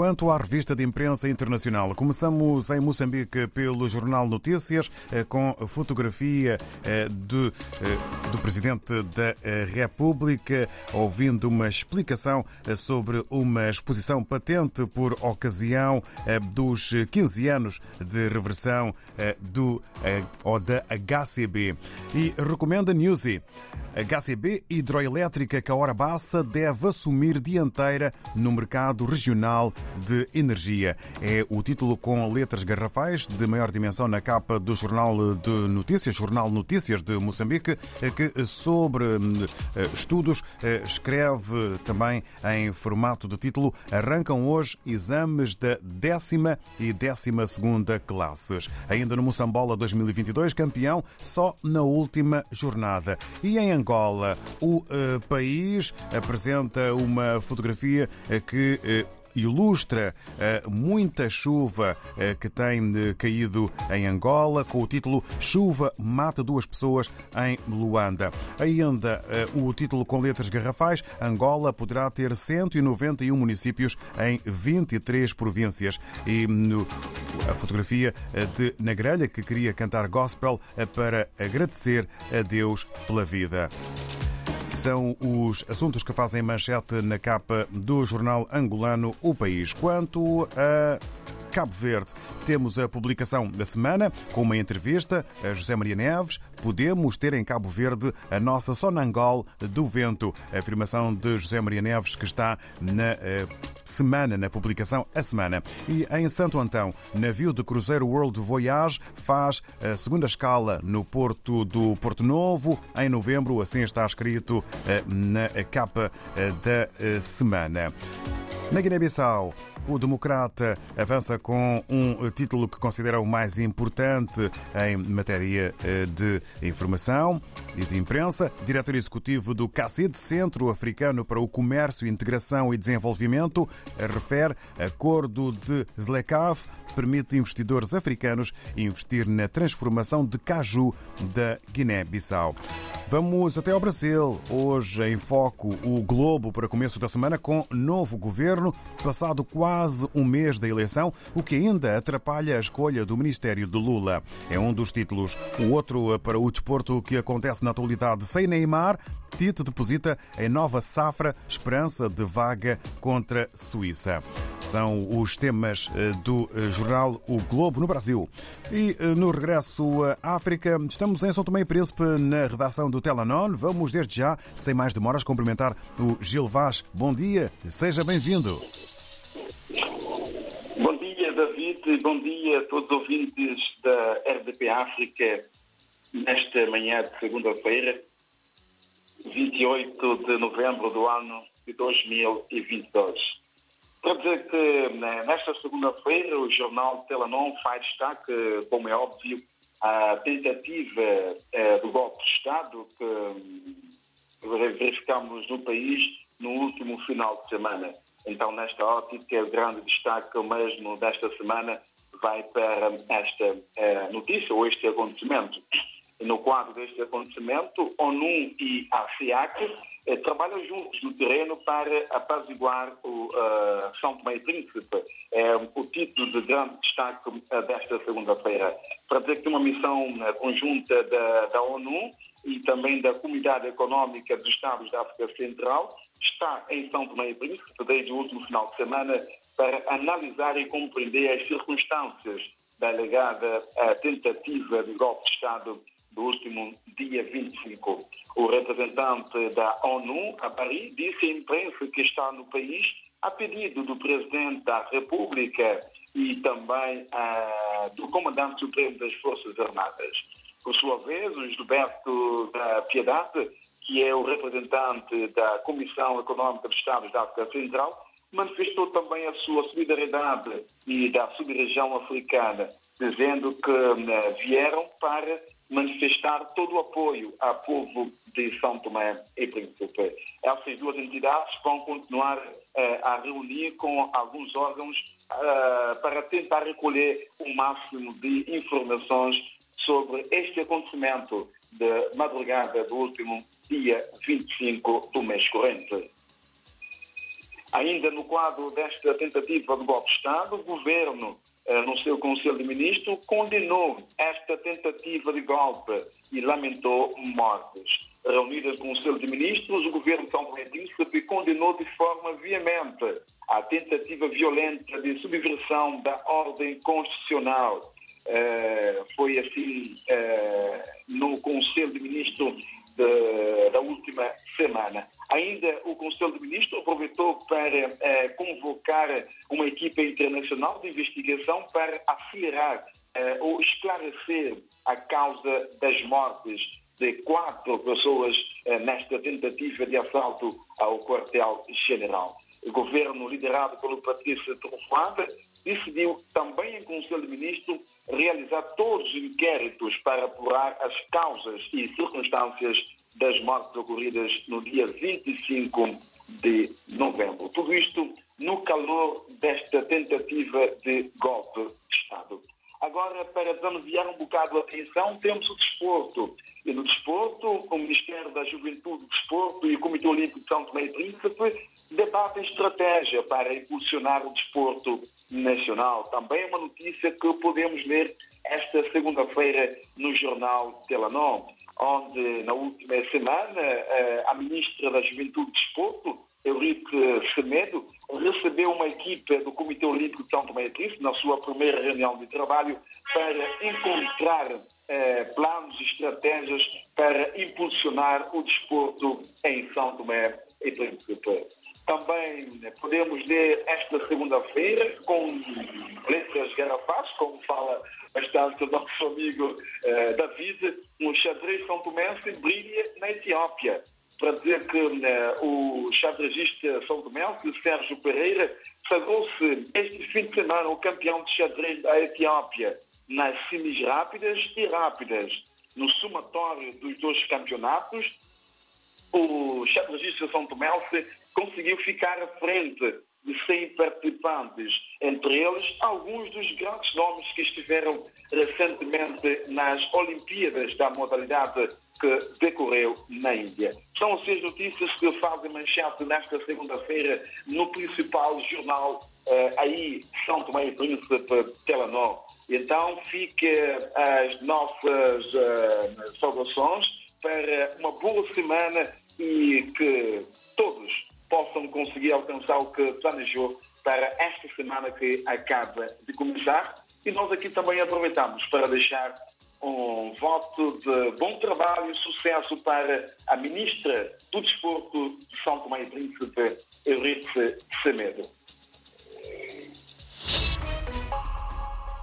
Quanto à revista de imprensa internacional, começamos em Moçambique pelo Jornal Notícias, eh, com fotografia eh, do, eh, do Presidente da República, ouvindo uma explicação sobre uma exposição patente por ocasião dos 15 anos de reversão do, ou da HCB. E recomenda Newsy. A HCB Hidroelétrica Caorabassa deve assumir dianteira no mercado regional de energia. É o título com letras garrafais de maior dimensão na capa do Jornal de Notícias, Jornal Notícias de Moçambique, que sobre eh, estudos eh, escreve também em formato de título Arrancam hoje exames da décima e décima segunda classes. Ainda no Moçambola 2022, campeão só na última jornada. E em Angola. O uh, país apresenta uma fotografia uh, ilustra muita chuva que tem caído em Angola, com o título Chuva mata duas pessoas em Luanda. Ainda o título com letras garrafais: Angola poderá ter 191 municípios em 23 províncias. E a fotografia de Nagrelha, que queria cantar gospel para agradecer a Deus pela vida. São os assuntos que fazem manchete na capa do jornal angolano O País. Quanto a Cabo Verde. Temos a publicação da semana com uma entrevista a José Maria Neves. Podemos ter em Cabo Verde a nossa Sonangol do Vento. A afirmação de José Maria Neves que está na eh, semana, na publicação A Semana. E em Santo Antão, navio de cruzeiro World Voyage faz a segunda escala no porto do Porto Novo em novembro. Assim está escrito eh, na capa eh, da semana. Na Guiné-Bissau, o Democrata avança com um título que considera o mais importante em matéria eh, de informação e de imprensa. Diretor executivo do CACID, Centro Africano para o Comércio, Integração e Desenvolvimento, refere acordo de Zlekaf permite investidores africanos investir na transformação de caju da Guiné-Bissau. Vamos até ao Brasil. Hoje em foco o Globo para começo da semana com novo governo, passado quase um mês da eleição, o que ainda atrapalha a escolha do Ministério de Lula. É um dos títulos. O outro para o desporto que acontece na atualidade sem Neymar, Tito deposita em nova safra esperança de vaga contra Suíça. São os temas eh, do eh, jornal O Globo no Brasil. E eh, no regresso à África, estamos em São Tomé e Príncipe na redação do Telanon. Vamos desde já, sem mais demoras, cumprimentar o Gil Vaz. Bom dia, seja bem-vindo. Bom dia, David. Bom dia a todos os ouvintes da RDP África nesta manhã de segunda-feira. 28 de novembro do ano de 2022. Para dizer que né, nesta segunda-feira o jornal Telanon faz destaque, como é óbvio, a tentativa eh, do golpe de Estado que verificamos no país no último final de semana. Então, nesta ótica, o grande destaque mesmo desta semana vai para esta eh, notícia ou este acontecimento. No quadro deste acontecimento, ONU e a FIAC eh, trabalham juntos no terreno para apaziguar o uh, São Tomé e Príncipe. É o título de grande destaque uh, desta segunda-feira. Para dizer que uma missão conjunta da, da ONU e também da Comunidade Económica dos Estados da África Central está em São Tomé e Príncipe desde o último final de semana para analisar e compreender as circunstâncias da alegada tentativa de golpe de Estado do último dia 25. O representante da ONU, a Paris, disse à imprensa que está no país a pedido do Presidente da República e também uh, do Comandante Supremo das Forças Armadas. Por sua vez, o Gilberto da Piedade, que é o representante da Comissão Económica dos Estados da África Central, manifestou também a sua solidariedade e da sub-região africana, dizendo que uh, vieram para manifestar todo o apoio ao povo de São Tomé e Príncipe. Essas duas entidades vão continuar uh, a reunir com alguns órgãos uh, para tentar recolher o máximo de informações sobre este acontecimento de madrugada do último dia 25 do mês corrente. Ainda no quadro desta tentativa de golpe de Estado, o governo, eh, no seu Conselho de Ministros, condenou esta tentativa de golpe e lamentou mortes. Reunidas com o Conselho de Ministros, o governo de São Príncipe condenou de forma veemente a tentativa violenta de subversão da ordem constitucional. Uh, foi assim uh, no Conselho de Ministros da última semana. Ainda o Conselho de Ministros aproveitou para uh, convocar uma equipa internacional de investigação para acelerar ou esclarecer a causa das mortes de quatro pessoas nesta tentativa de assalto ao quartel-general o governo liderado pelo Patrício Trufada decidiu também em Conselho de Ministros realizar todos os inquéritos para apurar as causas e circunstâncias das mortes ocorridas no dia 25 de novembro. Tudo isto no calor desta tentativa de golpe de Estado. Agora, para desanuviar um bocado a atenção, temos o desporto. E no desporto, o Ministério da Juventude, Desporto e o Comitê Olímpico de São Tomé e Príncipe debatem estratégia para impulsionar o desporto nacional. Também uma notícia que podemos ler esta segunda-feira no jornal Telanon, onde na última semana eh, a Ministra da Juventude e Desporto, Eurique Semedo, recebeu uma equipe do Comitê Olímpico de São Tomé e Príncipe na sua primeira reunião de trabalho para encontrar eh, planos e estratégias para impulsionar o desporto em São Tomé e Príncipe. Também podemos ler esta segunda-feira com letras garrafais, como fala bastante o nosso amigo eh, David, um xadrez são tomense brilha na Etiópia. Para dizer que eh, o xadrezista são tomense, Sérgio Pereira, sagrou-se este fim de semana o campeão de xadrez da Etiópia nas semis rápidas e rápidas. No somatório dos dois campeonatos, o xadrezista São Tomense conseguiu ficar à frente de 100 participantes, entre eles alguns dos grandes nomes que estiveram recentemente nas Olimpíadas da modalidade que decorreu na Índia. São as seis notícias que fazem manchete nesta segunda-feira no principal jornal eh, aí, São Tomé e Príncipe, Telenor. Então, fique as nossas uh, saudações para uma boa semana e que todos possam conseguir alcançar o que planejou para esta semana que acaba de começar. E nós aqui também aproveitamos para deixar um voto de bom trabalho e sucesso para a Ministra do Desporto de São Tomé e Príncipe, Eurice Semedo.